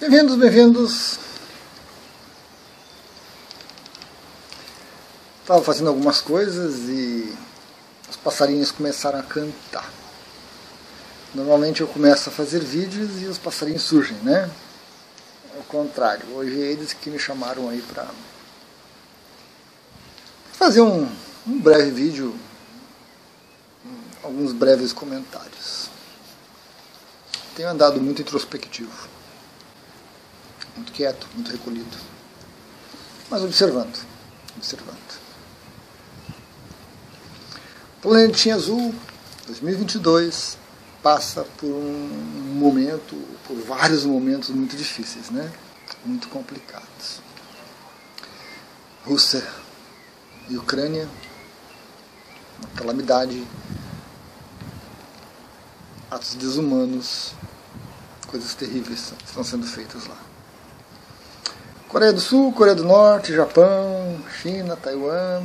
Bem-vindos, bem-vindos. Estava fazendo algumas coisas e os passarinhos começaram a cantar. Normalmente eu começo a fazer vídeos e os passarinhos surgem, né? Ao contrário, hoje é eles que me chamaram aí para fazer um, um breve vídeo, alguns breves comentários. Tenho andado muito introspectivo muito quieto, muito recolhido. Mas observando, observando. Planetinha Azul 2022 passa por um momento, por vários momentos muito difíceis, né? Muito complicados. Rússia e Ucrânia, uma calamidade, atos desumanos, coisas terríveis estão sendo feitas lá. Coreia do Sul, Coreia do Norte, Japão, China, Taiwan,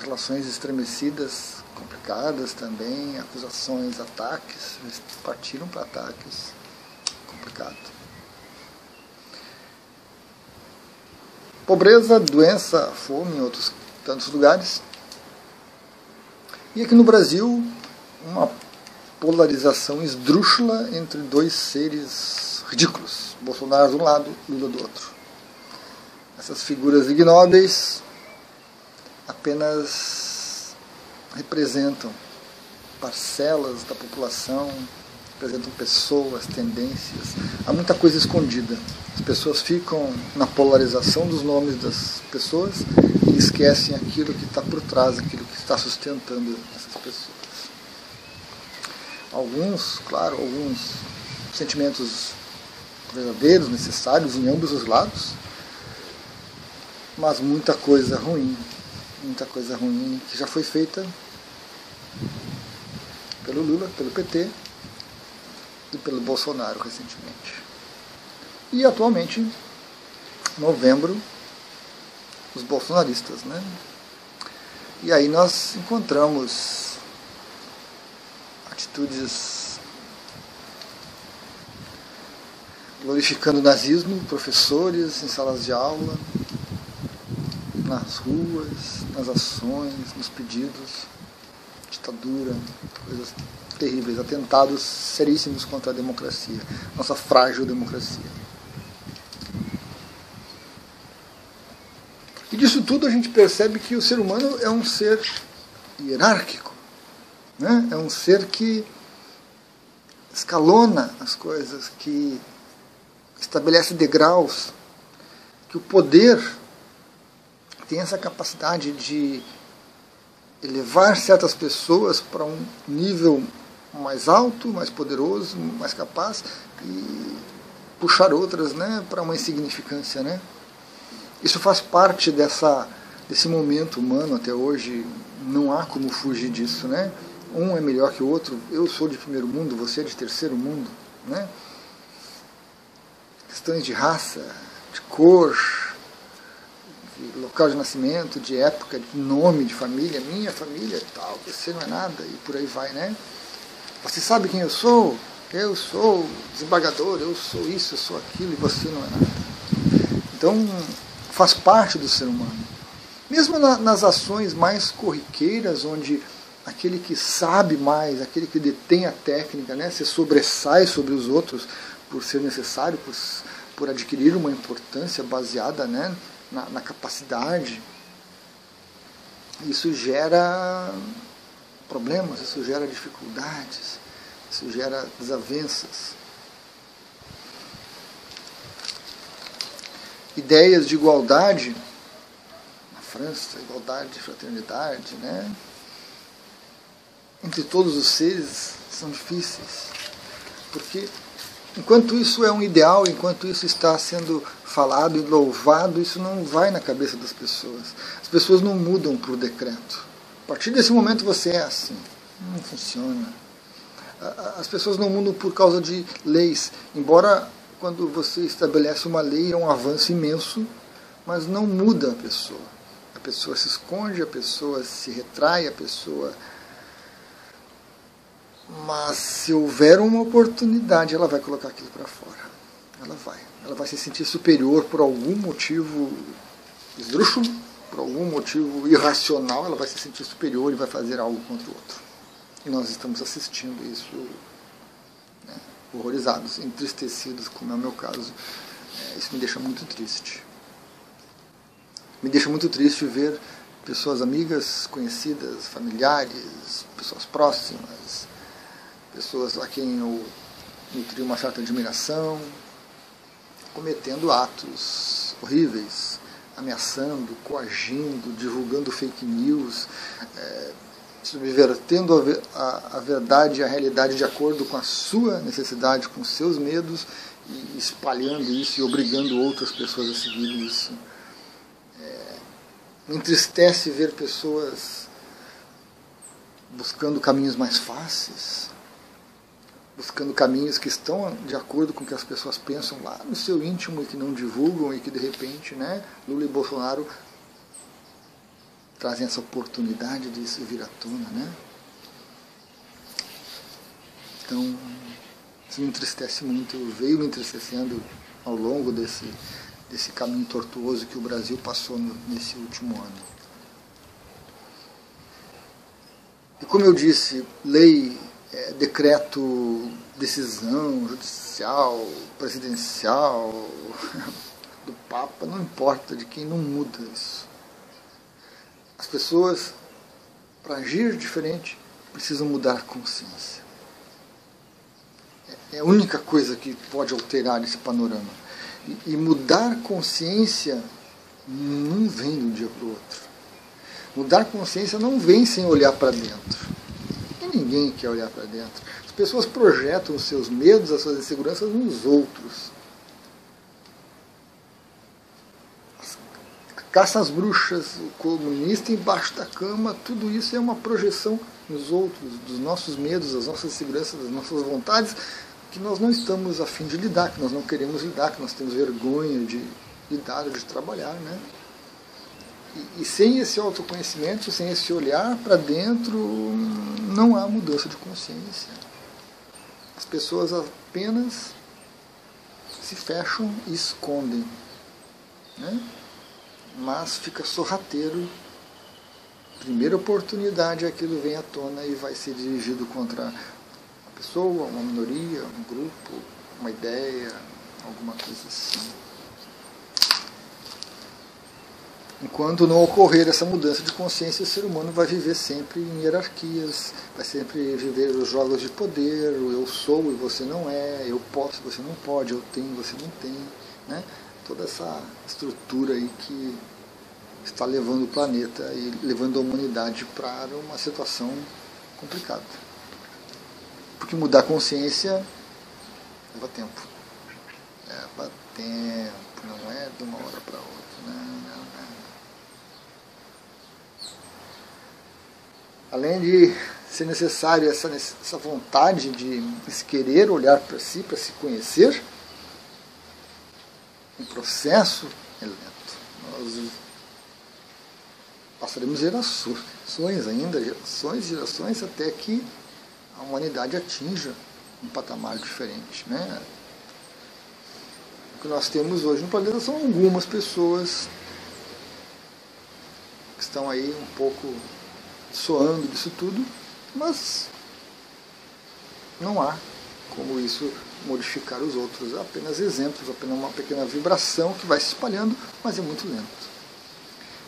relações estremecidas, complicadas também, acusações, ataques, eles partiram para ataques, complicado. Pobreza, doença, fome em outros tantos lugares. E aqui no Brasil, uma polarização esdrúxula entre dois seres ridículos. Bolsonaro de um lado, Lula do outro. Essas figuras ignóbeis apenas representam parcelas da população, representam pessoas, tendências. Há muita coisa escondida. As pessoas ficam na polarização dos nomes das pessoas e esquecem aquilo que está por trás, aquilo que está sustentando essas pessoas. Alguns, claro, alguns sentimentos verdadeiros, necessários em ambos os lados, mas muita coisa ruim, muita coisa ruim que já foi feita pelo Lula, pelo PT e pelo Bolsonaro recentemente. E atualmente, novembro, os bolsonaristas, né? E aí nós encontramos atitudes glorificando o nazismo, professores em salas de aula, nas ruas, nas ações, nos pedidos, ditadura, coisas terríveis, atentados seríssimos contra a democracia, nossa frágil democracia. E disso tudo a gente percebe que o ser humano é um ser hierárquico, né? é um ser que escalona as coisas, que estabelece degraus, que o poder tem essa capacidade de elevar certas pessoas para um nível mais alto, mais poderoso, mais capaz e puxar outras, né, para uma insignificância, né? Isso faz parte dessa desse momento humano até hoje, não há como fugir disso, né? Um é melhor que o outro. Eu sou de primeiro mundo, você é de terceiro mundo, né? Questões de raça, de cor, de local de nascimento, de época, de nome de família, minha família tal, você não é nada, e por aí vai, né? Você sabe quem eu sou? Eu sou desembargador, eu sou isso, eu sou aquilo, e você não é nada. Então, faz parte do ser humano. Mesmo na, nas ações mais corriqueiras, onde aquele que sabe mais, aquele que detém a técnica, né, se sobressai sobre os outros por ser necessário, por, por adquirir uma importância baseada né, na, na capacidade, isso gera problemas, isso gera dificuldades, isso gera desavenças. Ideias de igualdade, na França, igualdade, fraternidade, né? entre todos os seres são difíceis, porque Enquanto isso é um ideal, enquanto isso está sendo falado e louvado, isso não vai na cabeça das pessoas. As pessoas não mudam por decreto. A partir desse momento você é assim. Não funciona. As pessoas não mudam por causa de leis, embora quando você estabelece uma lei é um avanço imenso, mas não muda a pessoa. A pessoa se esconde, a pessoa se retrai, a pessoa mas se houver uma oportunidade, ela vai colocar aquilo para fora. Ela vai. Ela vai se sentir superior por algum motivo esdrúxulo, por algum motivo irracional, ela vai se sentir superior e vai fazer algo contra o outro. E nós estamos assistindo isso né, horrorizados, entristecidos, como é o meu caso. É, isso me deixa muito triste. Me deixa muito triste ver pessoas amigas, conhecidas, familiares, pessoas próximas, pessoas a quem eu nutri uma certa admiração, cometendo atos horríveis, ameaçando, coagindo, divulgando fake news, é, subvertendo a, a, a verdade e a realidade de acordo com a sua necessidade, com seus medos, e espalhando isso e obrigando outras pessoas a seguir isso. É, me entristece ver pessoas buscando caminhos mais fáceis, buscando caminhos que estão de acordo com o que as pessoas pensam lá no seu íntimo e que não divulgam e que de repente né, Lula e Bolsonaro trazem essa oportunidade de isso vir à tona. Né? Então, isso me entristece muito, veio me entristecendo ao longo desse, desse caminho tortuoso que o Brasil passou no, nesse último ano. E como eu disse, lei decreto, decisão judicial, presidencial, do Papa, não importa de quem não muda isso. As pessoas, para agir diferente, precisam mudar a consciência. É, é a única coisa que pode alterar esse panorama. E, e mudar consciência não vem de um dia para o outro. Mudar consciência não vem sem olhar para dentro ninguém quer olhar para dentro. As pessoas projetam os seus medos, as suas inseguranças nos outros. Caça às bruxas, o comunista embaixo da cama, tudo isso é uma projeção nos outros, dos nossos medos, das nossas inseguranças, das nossas vontades, que nós não estamos afim de lidar, que nós não queremos lidar, que nós temos vergonha de lidar, de trabalhar, né? E, e sem esse autoconhecimento, sem esse olhar para dentro, não há mudança de consciência. As pessoas apenas se fecham e escondem. Né? Mas fica sorrateiro. Primeira oportunidade, aquilo vem à tona e vai ser dirigido contra uma pessoa, uma minoria, um grupo, uma ideia, alguma coisa assim. Enquanto não ocorrer essa mudança de consciência, o ser humano vai viver sempre em hierarquias, vai sempre viver os jogos de poder, o eu sou e você não é, eu posso e você não pode, eu tenho e você não tem. Né? Toda essa estrutura aí que está levando o planeta e levando a humanidade para uma situação complicada. Porque mudar a consciência leva tempo. Leva tempo, não é de uma hora para outra. Além de ser necessário essa, essa vontade de se querer olhar para si, para se conhecer, um processo é lento. Nós passaremos gerações ainda, gerações e gerações, até que a humanidade atinja um patamar diferente. Né? O que nós temos hoje no planeta são algumas pessoas que estão aí um pouco soando disso tudo, mas não há como isso modificar os outros. É apenas exemplos, apenas uma pequena vibração que vai se espalhando, mas é muito lento.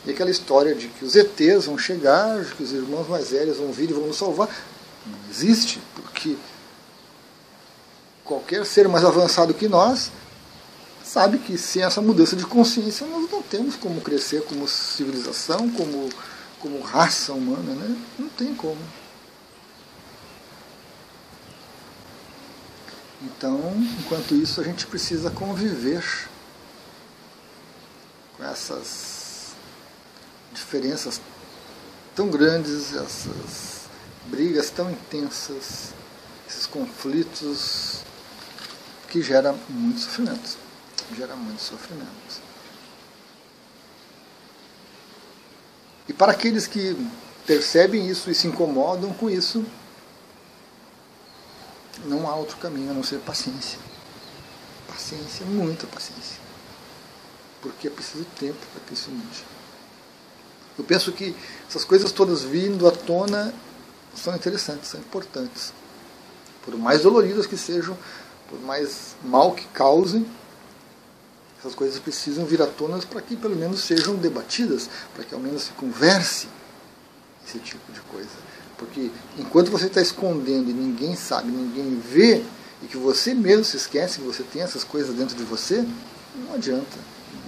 E aquela história de que os ETs vão chegar, que os irmãos mais velhos vão vir e vão nos salvar, não existe, porque qualquer ser mais avançado que nós sabe que sem essa mudança de consciência nós não temos como crescer como civilização, como como raça humana, né? Não tem como. Então, enquanto isso, a gente precisa conviver com essas diferenças tão grandes, essas brigas tão intensas, esses conflitos que geram muito sofrimento. Gera muito sofrimento. Para aqueles que percebem isso e se incomodam com isso, não há outro caminho a não ser paciência. paciência, muita paciência. Porque é preciso tempo para que isso mude. Eu penso que essas coisas todas vindo à tona são interessantes, são importantes. Por mais doloridas que sejam, por mais mal que causem, essas coisas precisam vir à tona para que pelo menos sejam debatidas, para que ao menos se converse esse tipo de coisa. Porque enquanto você está escondendo e ninguém sabe, ninguém vê, e que você mesmo se esquece que você tem essas coisas dentro de você, não adianta.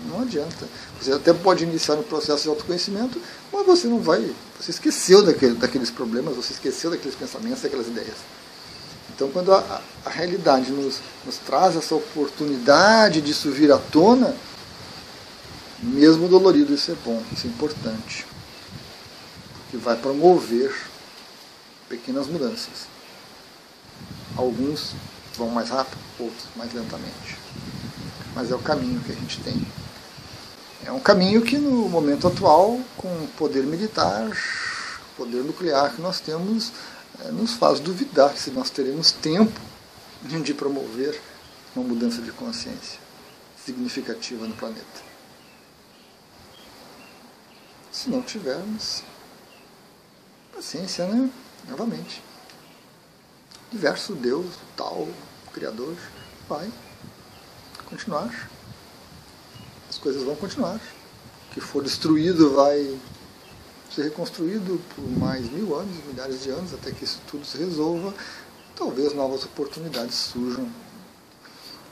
Não adianta. Você até pode iniciar um processo de autoconhecimento, mas você não vai. Você esqueceu daquele, daqueles problemas, você esqueceu daqueles pensamentos, daquelas ideias. Então, quando a, a realidade nos, nos traz essa oportunidade disso vir à tona, mesmo dolorido, isso é bom, isso é importante. Porque vai promover pequenas mudanças. Alguns vão mais rápido, outros mais lentamente. Mas é o caminho que a gente tem. É um caminho que no momento atual, com o poder militar, poder nuclear que nós temos, nos faz duvidar se nós teremos tempo de promover uma mudança de consciência significativa no planeta. Se não tivermos paciência, né? Novamente. Diverso Deus, tal, Criador, vai continuar. As coisas vão continuar. O que for destruído vai ser reconstruído por mais mil anos, milhares de anos, até que isso tudo se resolva. Talvez novas oportunidades surjam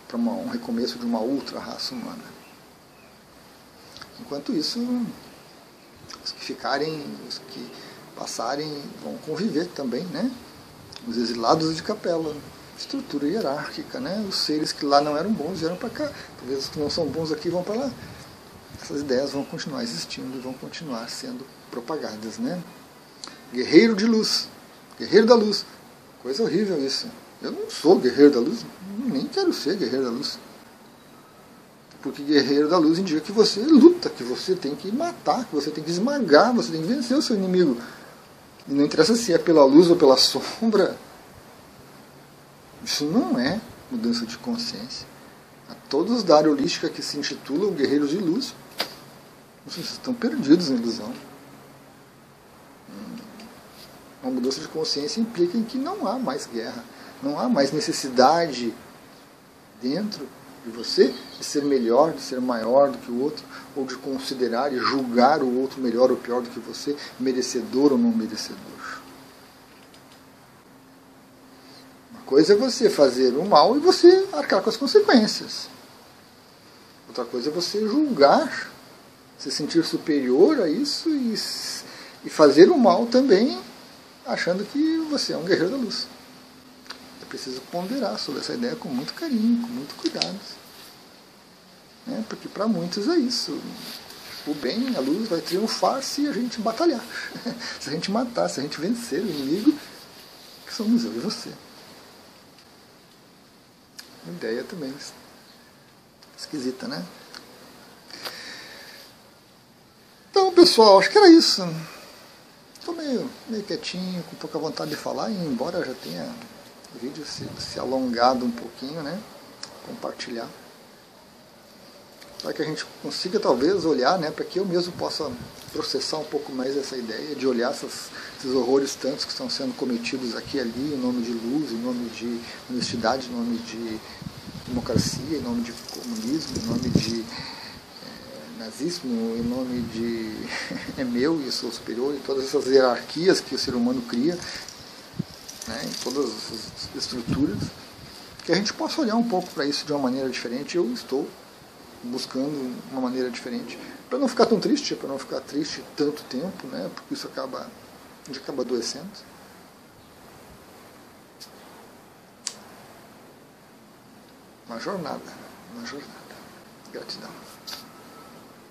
para um recomeço de uma outra raça humana. Enquanto isso, os que ficarem, os que passarem, vão conviver também, né? Os exilados de capela, estrutura hierárquica, né? Os seres que lá não eram bons vieram para cá, talvez os que não são bons aqui vão para lá. Essas ideias vão continuar existindo e vão continuar sendo propagadas, né? Guerreiro de luz, guerreiro da luz. Coisa horrível isso. Eu não sou guerreiro da luz, nem quero ser guerreiro da luz. Porque guerreiro da luz indica que você luta, que você tem que matar, que você tem que esmagar, você tem que vencer o seu inimigo. E não interessa se é pela luz ou pela sombra. Isso não é mudança de consciência. A todos da área holística que se intitulam guerreiros de luz, vocês estão perdidos na ilusão. Uma mudança de consciência implica em que não há mais guerra, não há mais necessidade dentro de você de ser melhor, de ser maior do que o outro, ou de considerar e julgar o outro melhor ou pior do que você, merecedor ou não merecedor. Uma coisa é você fazer o mal e você arcar com as consequências. Outra coisa é você julgar, se sentir superior a isso e, e fazer o mal também achando que você é um guerreiro da luz. É preciso ponderar sobre essa ideia com muito carinho, com muito cuidado. Né? Porque para muitos é isso. O bem, a luz, vai triunfar se a gente batalhar. se a gente matar, se a gente vencer o inimigo, que somos eu e você. Uma ideia também esquisita, né? Então, pessoal, acho que era isso. Estou meio, meio quietinho, com pouca vontade de falar, embora já tenha o vídeo se, se alongado um pouquinho, né? Compartilhar. Para que a gente consiga talvez olhar, né? Para que eu mesmo possa processar um pouco mais essa ideia de olhar essas, esses horrores tantos que estão sendo cometidos aqui e ali, em nome de luz, em nome de honestidade, em nome de democracia, em nome de comunismo, em nome de nazismo em nome de é meu e sou superior, e todas essas hierarquias que o ser humano cria, né, em todas essas estruturas, que a gente possa olhar um pouco para isso de uma maneira diferente. Eu estou buscando uma maneira diferente, para não ficar tão triste, para não ficar triste tanto tempo, né, porque isso acaba, a gente acaba adoecendo. Uma jornada, uma jornada. Gratidão.